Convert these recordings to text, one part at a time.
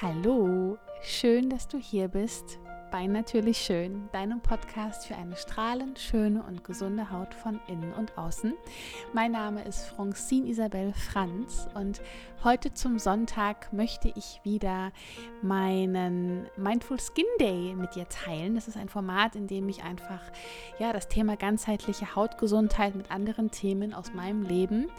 Hallo, schön, dass du hier bist bei Natürlich Schön, deinem Podcast für eine strahlend schöne und gesunde Haut von innen und außen. Mein Name ist Francine Isabel Franz und heute zum Sonntag möchte ich wieder meinen Mindful Skin Day mit dir teilen. Das ist ein Format, in dem ich einfach ja, das Thema ganzheitliche Hautgesundheit mit anderen Themen aus meinem Leben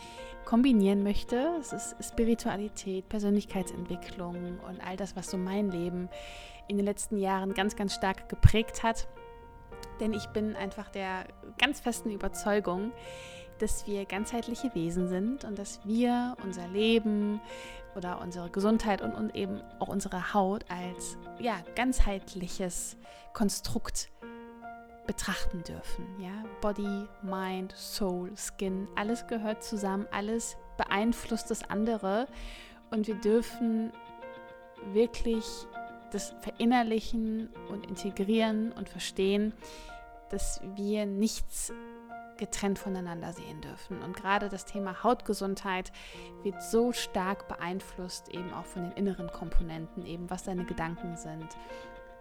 kombinieren möchte. Es ist Spiritualität, Persönlichkeitsentwicklung und all das, was so mein Leben in den letzten Jahren ganz, ganz stark geprägt hat. Denn ich bin einfach der ganz festen Überzeugung, dass wir ganzheitliche Wesen sind und dass wir unser Leben oder unsere Gesundheit und, und eben auch unsere Haut als ja, ganzheitliches Konstrukt betrachten dürfen. Ja? Body, Mind, Soul, Skin, alles gehört zusammen, alles beeinflusst das andere und wir dürfen wirklich das Verinnerlichen und Integrieren und Verstehen, dass wir nichts getrennt voneinander sehen dürfen. Und gerade das Thema Hautgesundheit wird so stark beeinflusst, eben auch von den inneren Komponenten, eben was deine Gedanken sind,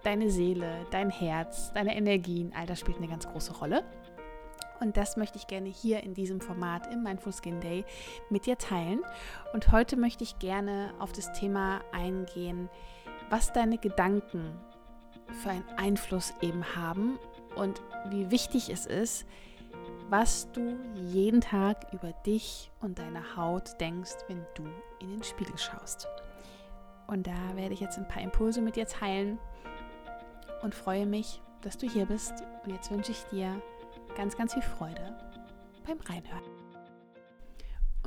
deine Seele, dein Herz, deine Energien, all das spielt eine ganz große Rolle. Und das möchte ich gerne hier in diesem Format im Mindful Skin Day mit dir teilen. Und heute möchte ich gerne auf das Thema eingehen, was deine Gedanken für einen Einfluss eben haben und wie wichtig es ist, was du jeden Tag über dich und deine Haut denkst, wenn du in den Spiegel schaust. Und da werde ich jetzt ein paar Impulse mit dir teilen und freue mich, dass du hier bist. Und jetzt wünsche ich dir ganz, ganz viel Freude beim Reinhören.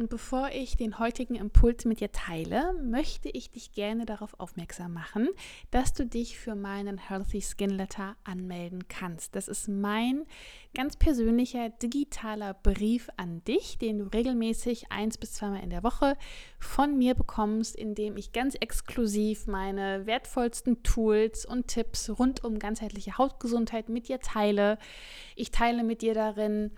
Und bevor ich den heutigen Impuls mit dir teile, möchte ich dich gerne darauf aufmerksam machen, dass du dich für meinen Healthy Skin Letter anmelden kannst. Das ist mein ganz persönlicher digitaler Brief an dich, den du regelmäßig eins bis zweimal in der Woche von mir bekommst, in dem ich ganz exklusiv meine wertvollsten Tools und Tipps rund um ganzheitliche Hautgesundheit mit dir teile. Ich teile mit dir darin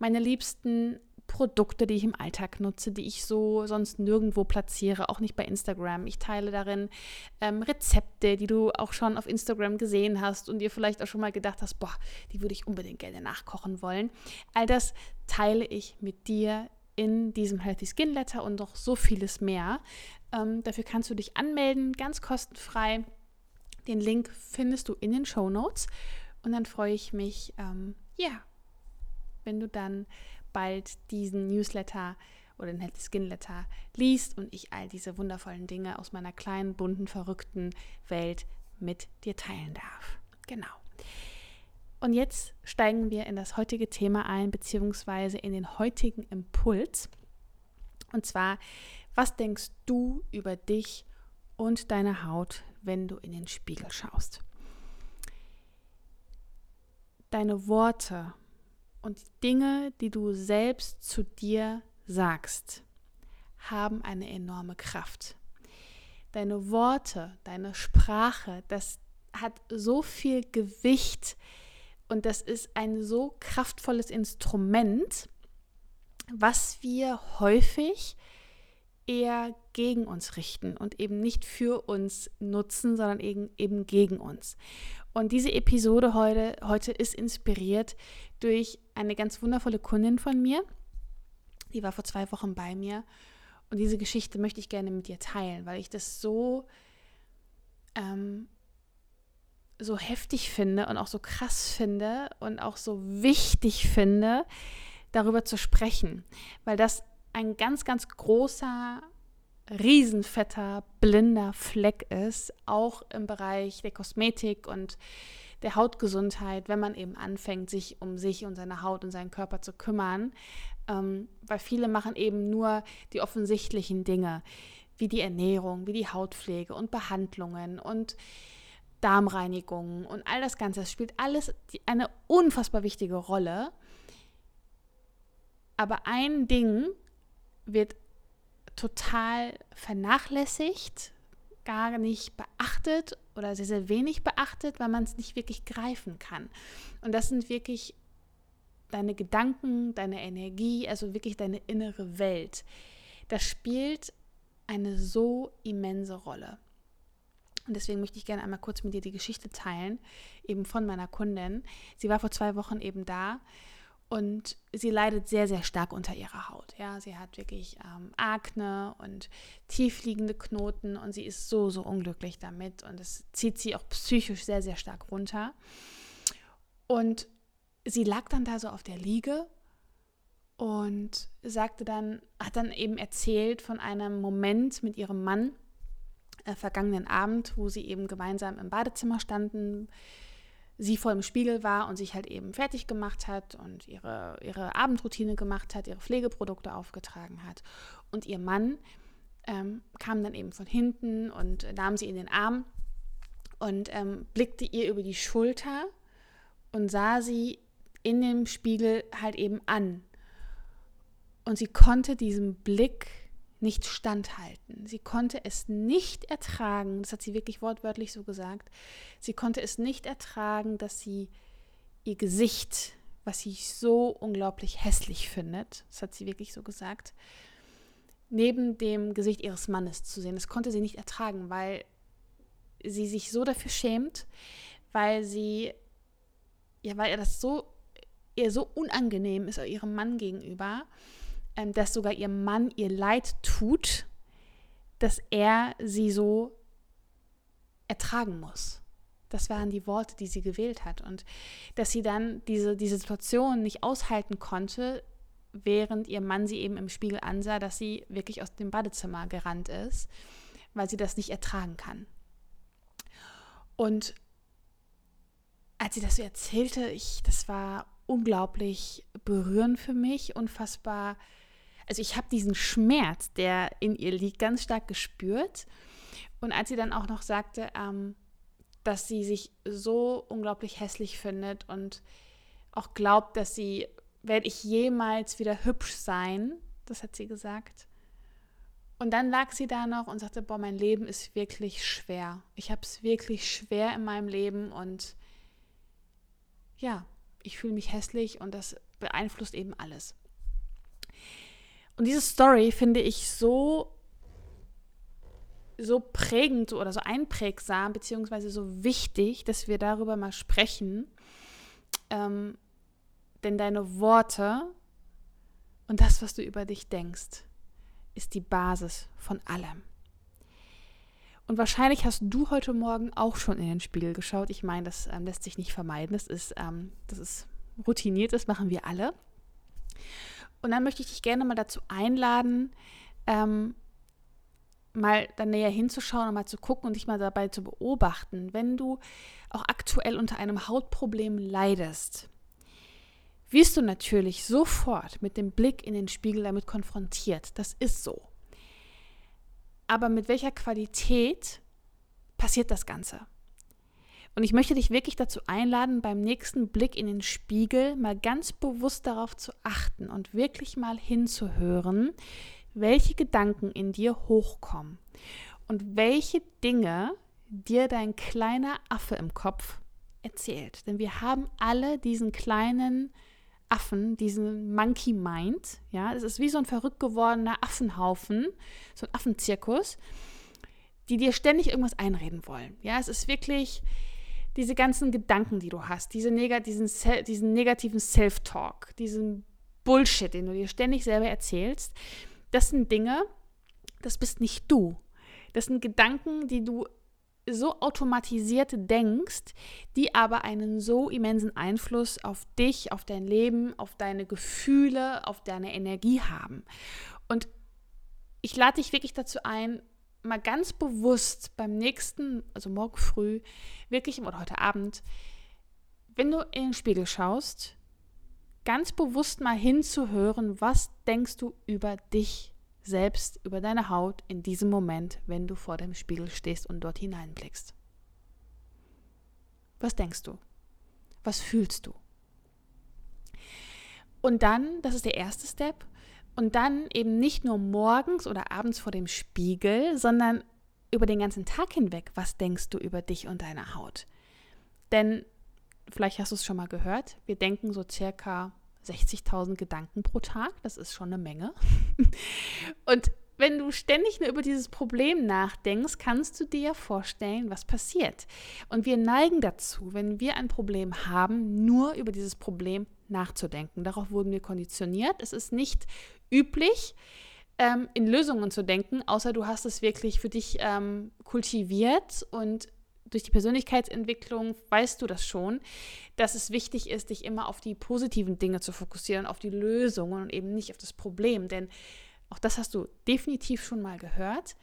meine liebsten Produkte, die ich im Alltag nutze, die ich so sonst nirgendwo platziere, auch nicht bei Instagram. Ich teile darin ähm, Rezepte, die du auch schon auf Instagram gesehen hast und dir vielleicht auch schon mal gedacht hast, boah, die würde ich unbedingt gerne nachkochen wollen. All das teile ich mit dir in diesem Healthy Skin Letter und noch so vieles mehr. Ähm, dafür kannst du dich anmelden, ganz kostenfrei. Den Link findest du in den Show Notes. Und dann freue ich mich, ähm, ja, wenn du dann bald diesen Newsletter oder den Healthy Skin Letter liest und ich all diese wundervollen Dinge aus meiner kleinen, bunten, verrückten Welt mit dir teilen darf. Genau. Und jetzt steigen wir in das heutige Thema ein, beziehungsweise in den heutigen Impuls. Und zwar, was denkst du über dich und deine Haut, wenn du in den Spiegel schaust? Deine Worte und die Dinge, die du selbst zu dir sagst, haben eine enorme Kraft. Deine Worte, deine Sprache, das hat so viel Gewicht und das ist ein so kraftvolles Instrument, was wir häufig eher gegen uns richten und eben nicht für uns nutzen, sondern eben, eben gegen uns. Und diese Episode heute, heute ist inspiriert durch eine ganz wundervolle Kundin von mir. Die war vor zwei Wochen bei mir. Und diese Geschichte möchte ich gerne mit dir teilen, weil ich das so, ähm, so heftig finde und auch so krass finde und auch so wichtig finde, darüber zu sprechen. Weil das ein ganz, ganz großer riesenfetter, blinder Fleck ist, auch im Bereich der Kosmetik und der Hautgesundheit, wenn man eben anfängt, sich um sich und seine Haut und seinen Körper zu kümmern. Ähm, weil viele machen eben nur die offensichtlichen Dinge, wie die Ernährung, wie die Hautpflege und Behandlungen und Darmreinigungen und all das Ganze. Das spielt alles eine unfassbar wichtige Rolle. Aber ein Ding wird total vernachlässigt, gar nicht beachtet oder sehr, sehr wenig beachtet, weil man es nicht wirklich greifen kann. Und das sind wirklich deine Gedanken, deine Energie, also wirklich deine innere Welt. Das spielt eine so immense Rolle. Und deswegen möchte ich gerne einmal kurz mit dir die Geschichte teilen, eben von meiner Kundin. Sie war vor zwei Wochen eben da und sie leidet sehr, sehr stark unter ihrer Haut. Ja, sie hat wirklich ähm, Akne und tiefliegende Knoten und sie ist so, so unglücklich damit und es zieht sie auch psychisch sehr, sehr stark runter. Und sie lag dann da so auf der Liege und sagte dann, hat dann eben erzählt von einem Moment mit ihrem Mann äh, vergangenen Abend, wo sie eben gemeinsam im Badezimmer standen, sie vor dem Spiegel war und sich halt eben fertig gemacht hat und ihre, ihre Abendroutine gemacht hat, ihre Pflegeprodukte aufgetragen hat. Und ihr Mann ähm, kam dann eben von hinten und nahm sie in den Arm und ähm, blickte ihr über die Schulter und sah sie in dem Spiegel halt eben an. Und sie konnte diesem Blick nicht standhalten. Sie konnte es nicht ertragen, das hat sie wirklich wortwörtlich so gesagt, sie konnte es nicht ertragen, dass sie ihr Gesicht, was sie so unglaublich hässlich findet, das hat sie wirklich so gesagt, neben dem Gesicht ihres Mannes zu sehen. Das konnte sie nicht ertragen, weil sie sich so dafür schämt, weil sie, ja, weil er das so, ihr so unangenehm ist ihrem Mann gegenüber ähm, dass sogar ihr Mann ihr Leid tut, dass er sie so ertragen muss. Das waren die Worte, die sie gewählt hat. Und dass sie dann diese, diese Situation nicht aushalten konnte, während ihr Mann sie eben im Spiegel ansah, dass sie wirklich aus dem Badezimmer gerannt ist, weil sie das nicht ertragen kann. Und als sie das so erzählte, ich, das war unglaublich berührend für mich, unfassbar also ich habe diesen Schmerz, der in ihr liegt, ganz stark gespürt. Und als sie dann auch noch sagte, ähm, dass sie sich so unglaublich hässlich findet und auch glaubt, dass sie, werde ich jemals wieder hübsch sein, das hat sie gesagt. Und dann lag sie da noch und sagte, boah, mein Leben ist wirklich schwer. Ich habe es wirklich schwer in meinem Leben und ja, ich fühle mich hässlich und das beeinflusst eben alles. Und diese Story finde ich so, so prägend oder so einprägsam, beziehungsweise so wichtig, dass wir darüber mal sprechen. Ähm, denn deine Worte und das, was du über dich denkst, ist die Basis von allem. Und wahrscheinlich hast du heute Morgen auch schon in den Spiegel geschaut. Ich meine, das ähm, lässt sich nicht vermeiden. Das ist, ähm, das ist routiniert, das machen wir alle. Und dann möchte ich dich gerne mal dazu einladen, ähm, mal da näher hinzuschauen und mal zu gucken und dich mal dabei zu beobachten, wenn du auch aktuell unter einem Hautproblem leidest, wirst du natürlich sofort mit dem Blick in den Spiegel damit konfrontiert. Das ist so. Aber mit welcher Qualität passiert das Ganze? Und ich möchte dich wirklich dazu einladen, beim nächsten Blick in den Spiegel mal ganz bewusst darauf zu achten und wirklich mal hinzuhören, welche Gedanken in dir hochkommen und welche Dinge dir dein kleiner Affe im Kopf erzählt. Denn wir haben alle diesen kleinen Affen, diesen Monkey Mind. Ja, es ist wie so ein verrückt gewordener Affenhaufen, so ein Affenzirkus, die dir ständig irgendwas einreden wollen. Ja, es ist wirklich diese ganzen Gedanken, die du hast, diese neg diesen, diesen negativen Self-Talk, diesen Bullshit, den du dir ständig selber erzählst, das sind Dinge, das bist nicht du. Das sind Gedanken, die du so automatisiert denkst, die aber einen so immensen Einfluss auf dich, auf dein Leben, auf deine Gefühle, auf deine Energie haben. Und ich lade dich wirklich dazu ein, mal ganz bewusst beim nächsten, also morgen früh, wirklich oder heute Abend, wenn du in den Spiegel schaust, ganz bewusst mal hinzuhören, was denkst du über dich selbst, über deine Haut in diesem Moment, wenn du vor dem Spiegel stehst und dort hineinblickst. Was denkst du? Was fühlst du? Und dann, das ist der erste Step, und dann eben nicht nur morgens oder abends vor dem Spiegel, sondern über den ganzen Tag hinweg, was denkst du über dich und deine Haut? Denn vielleicht hast du es schon mal gehört, wir denken so circa 60.000 Gedanken pro Tag, das ist schon eine Menge. und wenn du ständig nur über dieses Problem nachdenkst, kannst du dir vorstellen, was passiert. Und wir neigen dazu, wenn wir ein Problem haben, nur über dieses Problem nachzudenken. Darauf wurden wir konditioniert. Es ist nicht üblich, ähm, in Lösungen zu denken, außer du hast es wirklich für dich ähm, kultiviert und durch die Persönlichkeitsentwicklung weißt du das schon, dass es wichtig ist, dich immer auf die positiven Dinge zu fokussieren, auf die Lösungen und eben nicht auf das Problem. Denn auch das hast du definitiv schon mal gehört.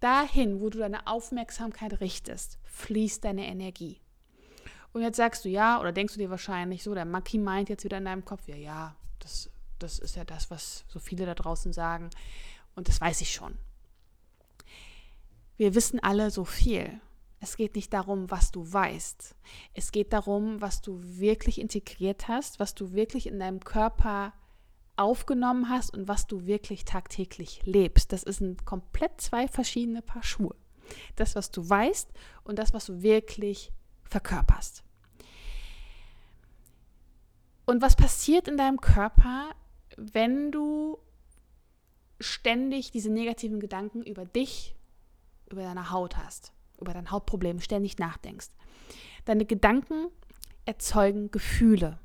Dahin, wo du deine Aufmerksamkeit richtest, fließt deine Energie. Und jetzt sagst du ja, oder denkst du dir wahrscheinlich so, der Monkey meint jetzt wieder in deinem Kopf, ja, ja, das, das ist ja das, was so viele da draußen sagen. Und das weiß ich schon. Wir wissen alle so viel. Es geht nicht darum, was du weißt. Es geht darum, was du wirklich integriert hast, was du wirklich in deinem Körper aufgenommen hast und was du wirklich tagtäglich lebst. Das sind komplett zwei verschiedene Paar Schuhe. Das, was du weißt und das, was du wirklich verkörperst. Und was passiert in deinem Körper, wenn du ständig diese negativen Gedanken über dich, über deine Haut hast, über dein Hautproblem ständig nachdenkst? Deine Gedanken erzeugen Gefühle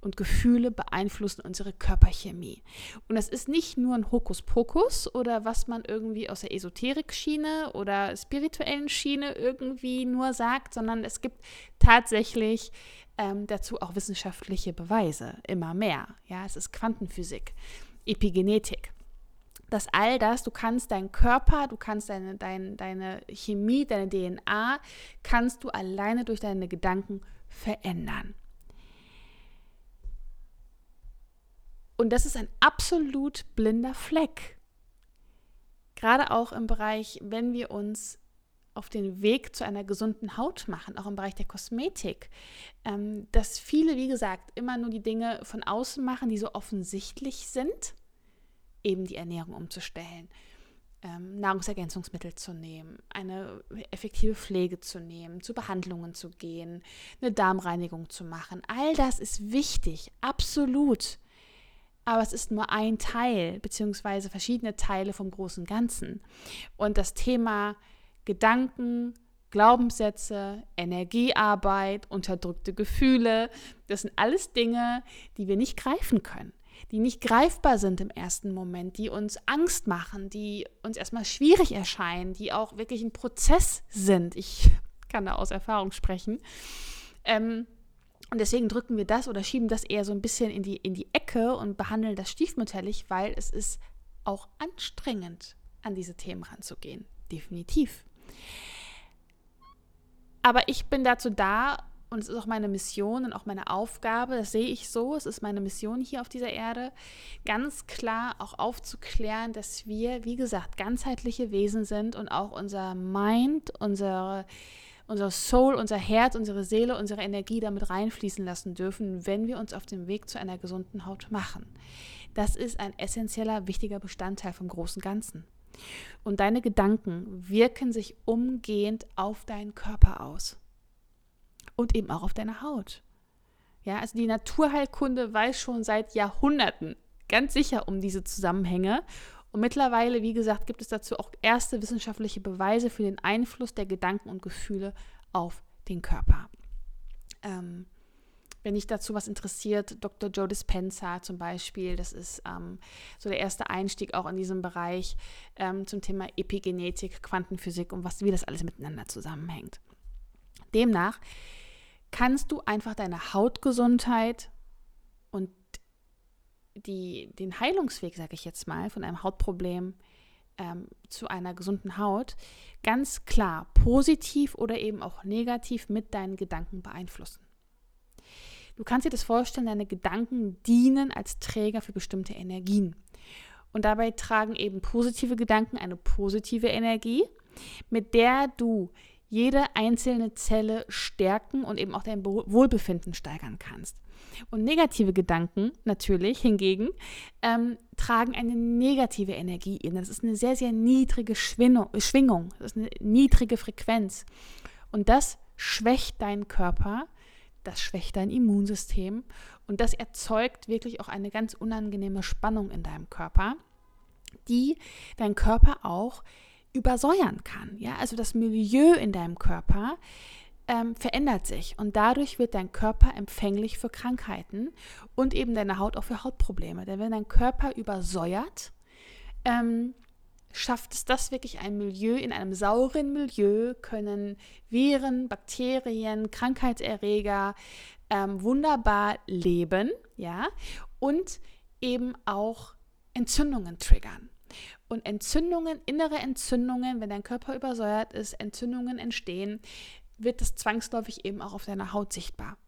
und Gefühle beeinflussen unsere Körperchemie. Und das ist nicht nur ein Hokuspokus oder was man irgendwie aus der Esoterik-Schiene oder spirituellen Schiene irgendwie nur sagt, sondern es gibt tatsächlich ähm, dazu auch wissenschaftliche Beweise, immer mehr. Ja, es ist Quantenphysik, Epigenetik dass all das, du kannst deinen Körper, du kannst deine, deine, deine Chemie, deine DNA, kannst du alleine durch deine Gedanken verändern. Und das ist ein absolut blinder Fleck. Gerade auch im Bereich, wenn wir uns auf den Weg zu einer gesunden Haut machen, auch im Bereich der Kosmetik, ähm, dass viele, wie gesagt, immer nur die Dinge von außen machen, die so offensichtlich sind, eben die Ernährung umzustellen, ähm, Nahrungsergänzungsmittel zu nehmen, eine effektive Pflege zu nehmen, zu Behandlungen zu gehen, eine Darmreinigung zu machen. All das ist wichtig, absolut aber es ist nur ein Teil, beziehungsweise verschiedene Teile vom großen Ganzen. Und das Thema Gedanken, Glaubenssätze, Energiearbeit, unterdrückte Gefühle, das sind alles Dinge, die wir nicht greifen können, die nicht greifbar sind im ersten Moment, die uns Angst machen, die uns erstmal schwierig erscheinen, die auch wirklich ein Prozess sind. Ich kann da aus Erfahrung sprechen. Ähm, und deswegen drücken wir das oder schieben das eher so ein bisschen in die, in die Ecke und behandeln das stiefmütterlich, weil es ist auch anstrengend, an diese Themen ranzugehen. Definitiv. Aber ich bin dazu da und es ist auch meine Mission und auch meine Aufgabe, das sehe ich so, es ist meine Mission hier auf dieser Erde, ganz klar auch aufzuklären, dass wir, wie gesagt, ganzheitliche Wesen sind und auch unser Mind, unsere unser Soul, unser Herz, unsere Seele, unsere Energie damit reinfließen lassen dürfen, wenn wir uns auf dem Weg zu einer gesunden Haut machen. Das ist ein essentieller, wichtiger Bestandteil vom großen Ganzen. Und deine Gedanken wirken sich umgehend auf deinen Körper aus. Und eben auch auf deine Haut. Ja, also die Naturheilkunde weiß schon seit Jahrhunderten ganz sicher um diese Zusammenhänge und mittlerweile, wie gesagt, gibt es dazu auch erste wissenschaftliche Beweise für den Einfluss der Gedanken und Gefühle auf den Körper. Ähm, wenn dich dazu was interessiert, Dr. Joe Dispenza zum Beispiel, das ist ähm, so der erste Einstieg auch in diesem Bereich ähm, zum Thema Epigenetik, Quantenphysik und was, wie das alles miteinander zusammenhängt. Demnach kannst du einfach deine Hautgesundheit und die, den Heilungsweg, sage ich jetzt mal, von einem Hautproblem ähm, zu einer gesunden Haut ganz klar positiv oder eben auch negativ mit deinen Gedanken beeinflussen. Du kannst dir das vorstellen, deine Gedanken dienen als Träger für bestimmte Energien. Und dabei tragen eben positive Gedanken eine positive Energie, mit der du jede einzelne Zelle stärken und eben auch dein Wohlbefinden steigern kannst. Und negative Gedanken natürlich hingegen ähm, tragen eine negative Energie in. Das ist eine sehr, sehr niedrige Schwingung, das ist eine niedrige Frequenz. Und das schwächt deinen Körper, das schwächt dein Immunsystem und das erzeugt wirklich auch eine ganz unangenehme Spannung in deinem Körper. die dein Körper auch übersäuern kann. Ja, also das Milieu in deinem Körper ähm, verändert sich und dadurch wird dein Körper empfänglich für Krankheiten und eben deine Haut auch für Hautprobleme. Denn wenn dein Körper übersäuert, ähm, schafft es das wirklich ein Milieu, in einem sauren Milieu können Viren, Bakterien, Krankheitserreger ähm, wunderbar leben, ja, und eben auch Entzündungen triggern. Und Entzündungen, innere Entzündungen, wenn dein Körper übersäuert ist, Entzündungen entstehen, wird das zwangsläufig eben auch auf deiner Haut sichtbar.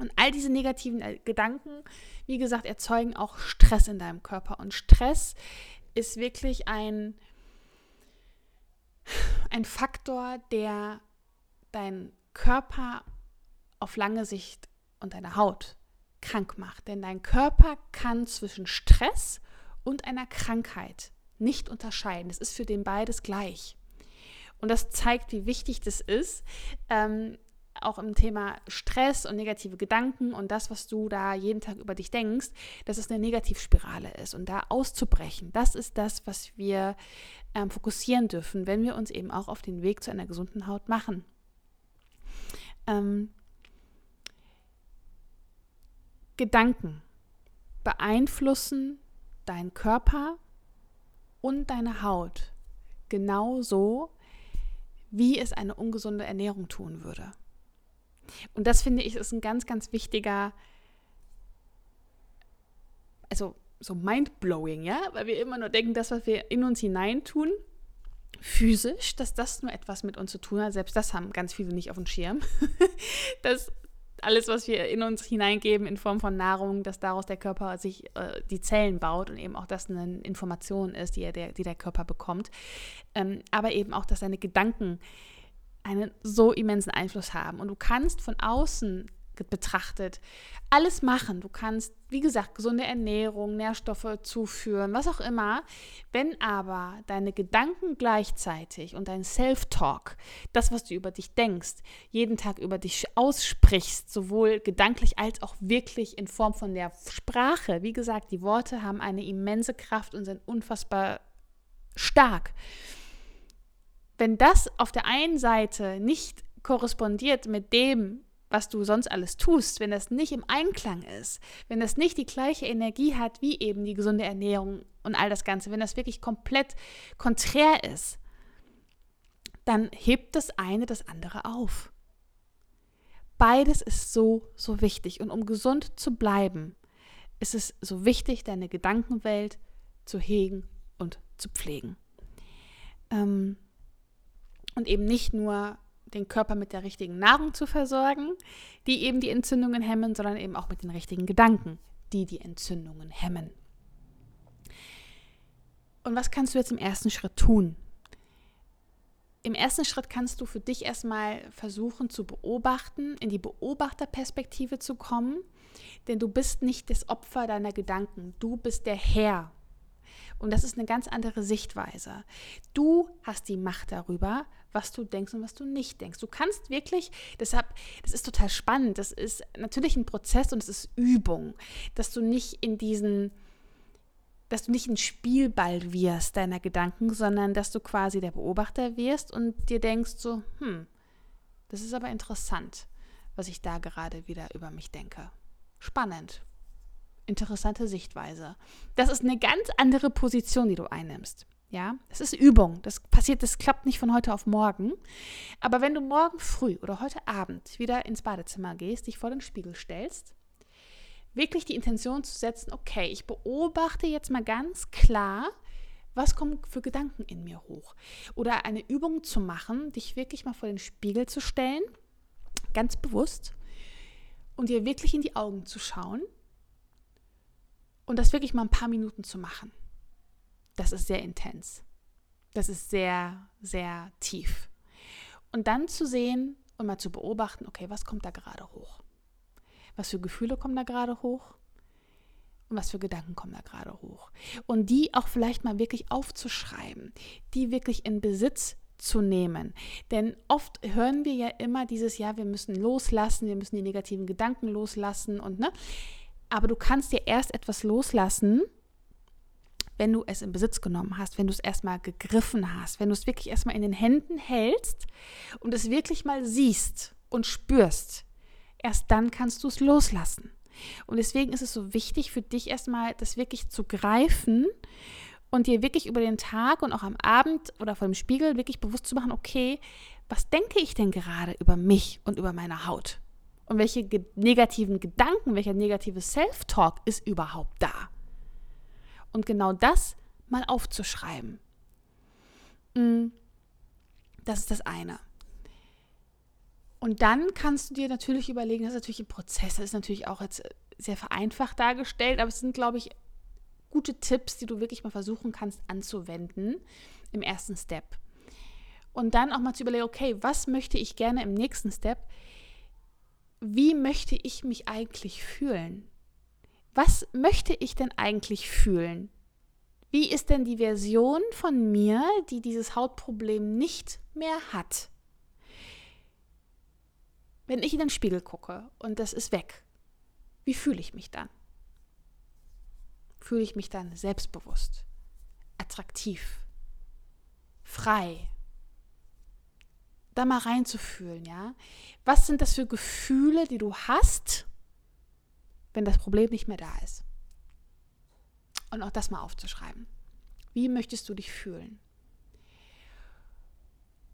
Und all diese negativen äh, Gedanken, wie gesagt, erzeugen auch Stress in deinem Körper. Und Stress ist wirklich ein, ein Faktor, der deinen Körper auf lange Sicht und deine Haut krank macht. Denn dein Körper kann zwischen Stress und einer Krankheit nicht unterscheiden. Es ist für den beides gleich. Und das zeigt, wie wichtig das ist, ähm, auch im Thema Stress und negative Gedanken und das, was du da jeden Tag über dich denkst, dass es eine Negativspirale ist und da auszubrechen. Das ist das, was wir ähm, fokussieren dürfen, wenn wir uns eben auch auf den Weg zu einer gesunden Haut machen. Ähm, Gedanken beeinflussen deinen Körper und deine Haut genauso, wie es eine ungesunde Ernährung tun würde. Und das finde ich ist ein ganz, ganz wichtiger, also so mindblowing, ja, weil wir immer nur denken, das, was wir in uns hineintun, physisch, dass das nur etwas mit uns zu tun hat. Selbst das haben ganz viele nicht auf dem Schirm. dass alles, was wir in uns hineingeben in Form von Nahrung, dass daraus der Körper sich äh, die Zellen baut und eben auch das eine Information ist, die, der, die der Körper bekommt. Ähm, aber eben auch, dass seine Gedanken einen so immensen Einfluss haben. Und du kannst von außen betrachtet alles machen. Du kannst, wie gesagt, gesunde Ernährung, Nährstoffe zuführen, was auch immer. Wenn aber deine Gedanken gleichzeitig und dein Self-Talk, das, was du über dich denkst, jeden Tag über dich aussprichst, sowohl gedanklich als auch wirklich in Form von der Sprache, wie gesagt, die Worte haben eine immense Kraft und sind unfassbar stark wenn das auf der einen Seite nicht korrespondiert mit dem, was du sonst alles tust, wenn das nicht im Einklang ist, wenn das nicht die gleiche Energie hat wie eben die gesunde Ernährung und all das Ganze, wenn das wirklich komplett konträr ist, dann hebt das eine das andere auf. Beides ist so, so wichtig. Und um gesund zu bleiben, ist es so wichtig, deine Gedankenwelt zu hegen und zu pflegen. Ähm, und eben nicht nur den Körper mit der richtigen Nahrung zu versorgen, die eben die Entzündungen hemmen, sondern eben auch mit den richtigen Gedanken, die die Entzündungen hemmen. Und was kannst du jetzt im ersten Schritt tun? Im ersten Schritt kannst du für dich erstmal versuchen zu beobachten, in die Beobachterperspektive zu kommen, denn du bist nicht das Opfer deiner Gedanken, du bist der Herr. Und das ist eine ganz andere Sichtweise. Du hast die Macht darüber, was du denkst und was du nicht denkst. Du kannst wirklich, deshalb, das ist total spannend, das ist natürlich ein Prozess und es ist Übung, dass du nicht in diesen, dass du nicht ein Spielball wirst deiner Gedanken, sondern dass du quasi der Beobachter wirst und dir denkst so, hm, das ist aber interessant, was ich da gerade wieder über mich denke. Spannend. Interessante Sichtweise. Das ist eine ganz andere Position, die du einnimmst. Ja, es ist Übung. Das passiert, das klappt nicht von heute auf morgen. Aber wenn du morgen früh oder heute Abend wieder ins Badezimmer gehst, dich vor den Spiegel stellst, wirklich die Intention zu setzen, okay, ich beobachte jetzt mal ganz klar, was kommt für Gedanken in mir hoch. Oder eine Übung zu machen, dich wirklich mal vor den Spiegel zu stellen, ganz bewusst, und dir wirklich in die Augen zu schauen und das wirklich mal ein paar Minuten zu machen das ist sehr intens. Das ist sehr, sehr tief. Und dann zu sehen und mal zu beobachten, okay, was kommt da gerade hoch? Was für Gefühle kommen da gerade hoch? Und was für Gedanken kommen da gerade hoch? Und die auch vielleicht mal wirklich aufzuschreiben, die wirklich in Besitz zu nehmen. Denn oft hören wir ja immer dieses, ja, wir müssen loslassen, wir müssen die negativen Gedanken loslassen und ne. Aber du kannst dir erst etwas loslassen, wenn du es in Besitz genommen hast, wenn du es erstmal gegriffen hast, wenn du es wirklich erstmal in den Händen hältst und es wirklich mal siehst und spürst, erst dann kannst du es loslassen. Und deswegen ist es so wichtig für dich erstmal, das wirklich zu greifen und dir wirklich über den Tag und auch am Abend oder vor dem Spiegel wirklich bewusst zu machen, okay, was denke ich denn gerade über mich und über meine Haut? Und welche ge negativen Gedanken, welcher negative Self-Talk ist überhaupt da? Und genau das mal aufzuschreiben. Mm, das ist das eine. Und dann kannst du dir natürlich überlegen, das ist natürlich ein Prozess, das ist natürlich auch jetzt sehr vereinfacht dargestellt, aber es sind, glaube ich, gute Tipps, die du wirklich mal versuchen kannst anzuwenden im ersten Step. Und dann auch mal zu überlegen, okay, was möchte ich gerne im nächsten Step? Wie möchte ich mich eigentlich fühlen? Was möchte ich denn eigentlich fühlen? Wie ist denn die Version von mir, die dieses Hautproblem nicht mehr hat? Wenn ich in den Spiegel gucke und das ist weg, wie fühle ich mich dann? fühle ich mich dann selbstbewusst, attraktiv, frei. Da mal reinzufühlen, ja. Was sind das für Gefühle, die du hast, wenn das Problem nicht mehr da ist? Und auch das mal aufzuschreiben. Wie möchtest du dich fühlen?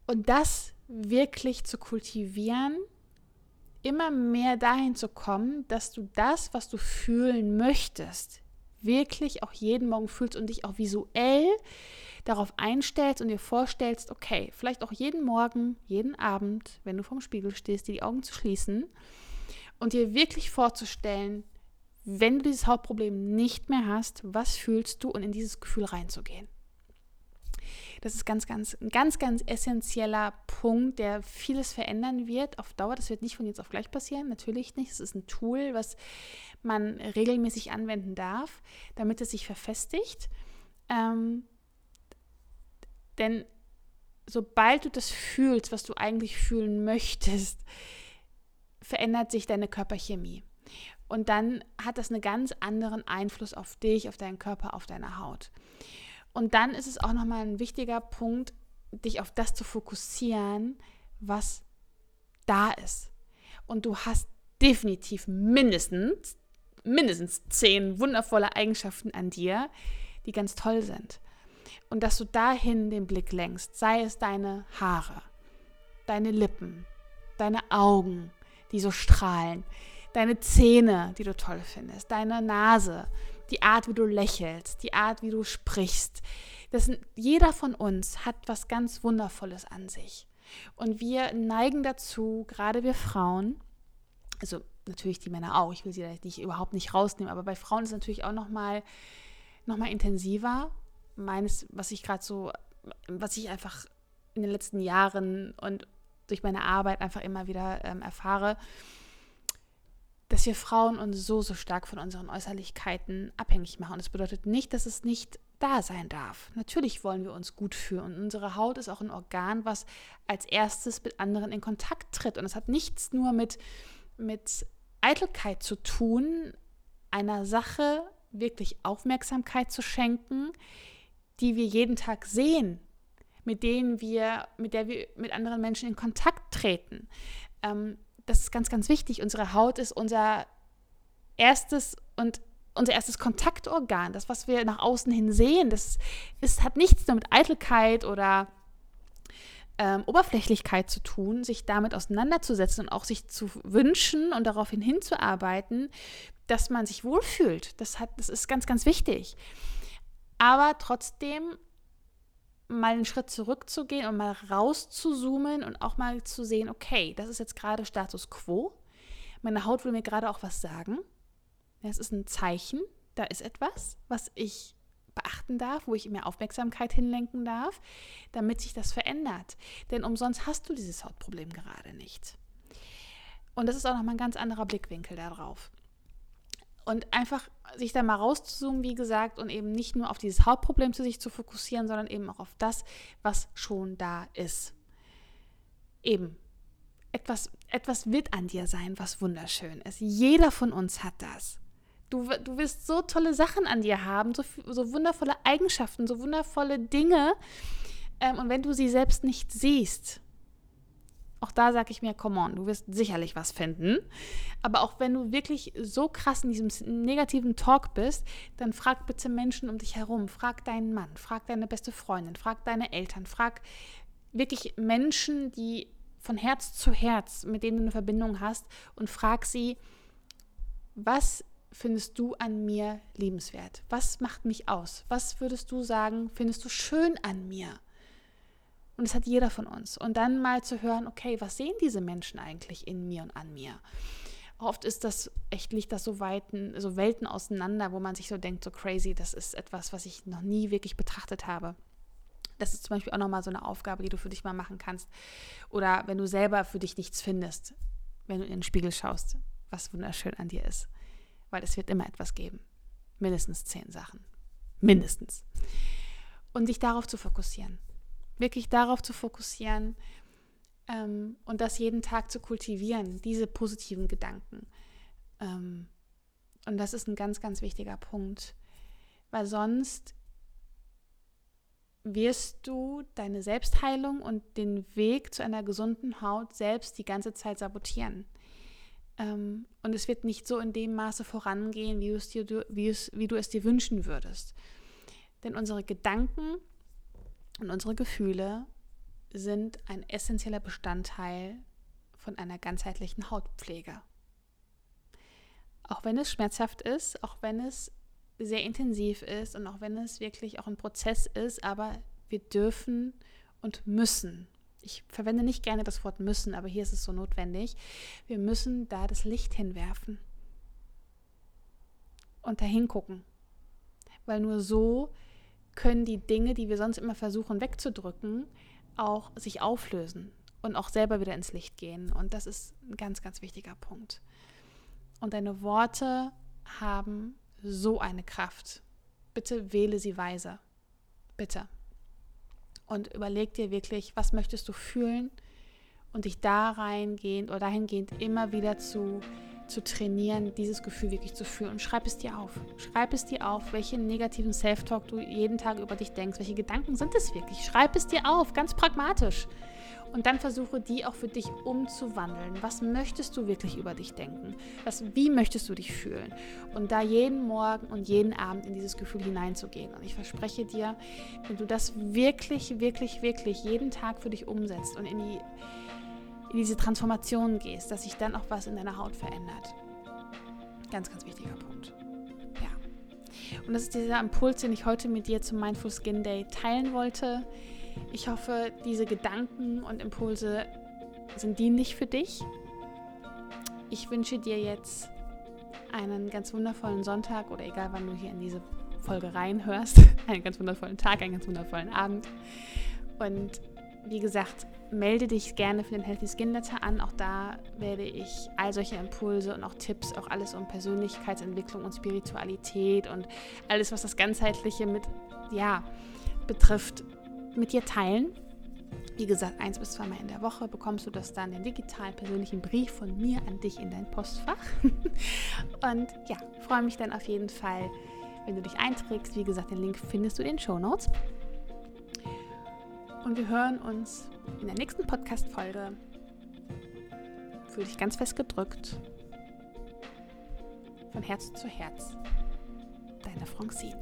Und das wirklich zu kultivieren, immer mehr dahin zu kommen, dass du das, was du fühlen möchtest, wirklich auch jeden Morgen fühlst und dich auch visuell darauf einstellst und dir vorstellst, okay, vielleicht auch jeden Morgen, jeden Abend, wenn du vorm Spiegel stehst, dir die Augen zu schließen und dir wirklich vorzustellen, wenn du dieses Hautproblem nicht mehr hast, was fühlst du und in dieses Gefühl reinzugehen. Das ist ganz, ganz, ein ganz, ganz essentieller Punkt, der vieles verändern wird auf Dauer. Das wird nicht von jetzt auf gleich passieren, natürlich nicht. Es ist ein Tool, was man regelmäßig anwenden darf, damit es sich verfestigt. Ähm, denn sobald du das fühlst, was du eigentlich fühlen möchtest, verändert sich deine Körperchemie. Und dann hat das einen ganz anderen Einfluss auf dich, auf deinen Körper, auf deine Haut. Und dann ist es auch nochmal ein wichtiger Punkt, dich auf das zu fokussieren, was da ist. Und du hast definitiv mindestens, mindestens zehn wundervolle Eigenschaften an dir, die ganz toll sind. Und dass du dahin den Blick lenkst, sei es deine Haare, deine Lippen, deine Augen, die so strahlen, deine Zähne, die du toll findest, deine Nase, die Art, wie du lächelst, die Art, wie du sprichst. Das, jeder von uns hat was ganz Wundervolles an sich. Und wir neigen dazu, gerade wir Frauen, also natürlich die Männer auch, ich will sie da nicht, überhaupt nicht rausnehmen, aber bei Frauen ist es natürlich auch nochmal noch mal intensiver. Meines, was ich gerade so, was ich einfach in den letzten Jahren und durch meine Arbeit einfach immer wieder ähm, erfahre, dass wir Frauen uns so, so stark von unseren Äußerlichkeiten abhängig machen. Und das bedeutet nicht, dass es nicht da sein darf. Natürlich wollen wir uns gut fühlen und unsere Haut ist auch ein Organ, was als erstes mit anderen in Kontakt tritt. Und es hat nichts nur mit, mit Eitelkeit zu tun, einer Sache wirklich Aufmerksamkeit zu schenken, die wir jeden Tag sehen, mit denen wir, mit der wir mit anderen Menschen in Kontakt treten. Ähm, das ist ganz, ganz wichtig. Unsere Haut ist unser erstes und unser erstes Kontaktorgan, das, was wir nach außen hin sehen, das ist, hat nichts nur mit Eitelkeit oder ähm, Oberflächlichkeit zu tun, sich damit auseinanderzusetzen und auch sich zu wünschen und daraufhin hinzuarbeiten, dass man sich wohlfühlt. Das, hat, das ist ganz, ganz wichtig. Aber trotzdem mal einen Schritt zurückzugehen und mal rauszuzoomen und auch mal zu sehen, okay, das ist jetzt gerade Status quo. Meine Haut will mir gerade auch was sagen. Es ist ein Zeichen, da ist etwas, was ich beachten darf, wo ich mehr Aufmerksamkeit hinlenken darf, damit sich das verändert. Denn umsonst hast du dieses Hautproblem gerade nicht. Und das ist auch nochmal ein ganz anderer Blickwinkel darauf. Und einfach sich da mal rauszuzoomen, wie gesagt, und eben nicht nur auf dieses Hauptproblem zu sich zu fokussieren, sondern eben auch auf das, was schon da ist. Eben, etwas, etwas wird an dir sein, was wunderschön ist. Jeder von uns hat das. Du, du wirst so tolle Sachen an dir haben, so, so wundervolle Eigenschaften, so wundervolle Dinge. Ähm, und wenn du sie selbst nicht siehst, auch da sage ich mir, come on, du wirst sicherlich was finden. Aber auch wenn du wirklich so krass in diesem negativen Talk bist, dann frag bitte Menschen um dich herum. Frag deinen Mann, frag deine beste Freundin, frag deine Eltern, frag wirklich Menschen, die von Herz zu Herz, mit denen du eine Verbindung hast und frag sie, was findest du an mir liebenswert? Was macht mich aus? Was würdest du sagen, findest du schön an mir? Und das hat jeder von uns. Und dann mal zu hören, okay, was sehen diese Menschen eigentlich in mir und an mir? Oft ist das, echt liegt das so weiten, so Welten auseinander, wo man sich so denkt, so crazy, das ist etwas, was ich noch nie wirklich betrachtet habe. Das ist zum Beispiel auch nochmal so eine Aufgabe, die du für dich mal machen kannst. Oder wenn du selber für dich nichts findest, wenn du in den Spiegel schaust, was wunderschön an dir ist. Weil es wird immer etwas geben. Mindestens zehn Sachen. Mindestens. Und sich darauf zu fokussieren. Wirklich darauf zu fokussieren ähm, und das jeden Tag zu kultivieren, diese positiven Gedanken. Ähm, und das ist ein ganz, ganz wichtiger Punkt. Weil sonst wirst du deine Selbstheilung und den Weg zu einer gesunden Haut selbst die ganze Zeit sabotieren. Ähm, und es wird nicht so in dem Maße vorangehen, wie, dir, wie, es, wie du es dir wünschen würdest. Denn unsere Gedanken und unsere Gefühle sind ein essentieller Bestandteil von einer ganzheitlichen Hautpflege. Auch wenn es schmerzhaft ist, auch wenn es sehr intensiv ist und auch wenn es wirklich auch ein Prozess ist, aber wir dürfen und müssen. Ich verwende nicht gerne das Wort müssen, aber hier ist es so notwendig. Wir müssen da das Licht hinwerfen und dahin gucken. Weil nur so können die Dinge, die wir sonst immer versuchen wegzudrücken, auch sich auflösen und auch selber wieder ins Licht gehen. Und das ist ein ganz, ganz wichtiger Punkt. Und deine Worte haben so eine Kraft. Bitte wähle sie weise. Bitte. Und überleg dir wirklich, was möchtest du fühlen und dich da reingehend oder dahingehend immer wieder zu, zu trainieren, dieses Gefühl wirklich zu fühlen. Und schreib es dir auf. Schreib es dir auf, welche negativen Self-Talk du jeden Tag über dich denkst. Welche Gedanken sind es wirklich? Schreib es dir auf, ganz pragmatisch. Und dann versuche die auch für dich umzuwandeln. Was möchtest du wirklich über dich denken? Was, wie möchtest du dich fühlen? Und da jeden Morgen und jeden Abend in dieses Gefühl hineinzugehen. Und ich verspreche dir, wenn du das wirklich, wirklich, wirklich jeden Tag für dich umsetzt und in, die, in diese Transformation gehst, dass sich dann auch was in deiner Haut verändert. Ganz, ganz wichtiger Punkt. Ja. Und das ist dieser Impuls, den ich heute mit dir zum Mindful Skin Day teilen wollte. Ich hoffe, diese Gedanken und Impulse sind dienlich für dich. Ich wünsche dir jetzt einen ganz wundervollen Sonntag oder egal wann du hier in diese Folge reinhörst, einen ganz wundervollen Tag, einen ganz wundervollen Abend. Und wie gesagt, melde dich gerne für den Healthy Skin Letter an. Auch da werde ich all solche Impulse und auch Tipps, auch alles um Persönlichkeitsentwicklung und Spiritualität und alles, was das Ganzheitliche mit, ja, betrifft, mit dir teilen. Wie gesagt, eins bis zweimal in der Woche bekommst du das dann, den digitalen persönlichen Brief von mir an dich in dein Postfach. Und ja, freue mich dann auf jeden Fall, wenn du dich einträgst. Wie gesagt, den Link findest du in den Show Notes und wir hören uns in der nächsten Podcast-Folge. Fühl dich ganz fest gedrückt. Von Herz zu Herz. Deine Francine.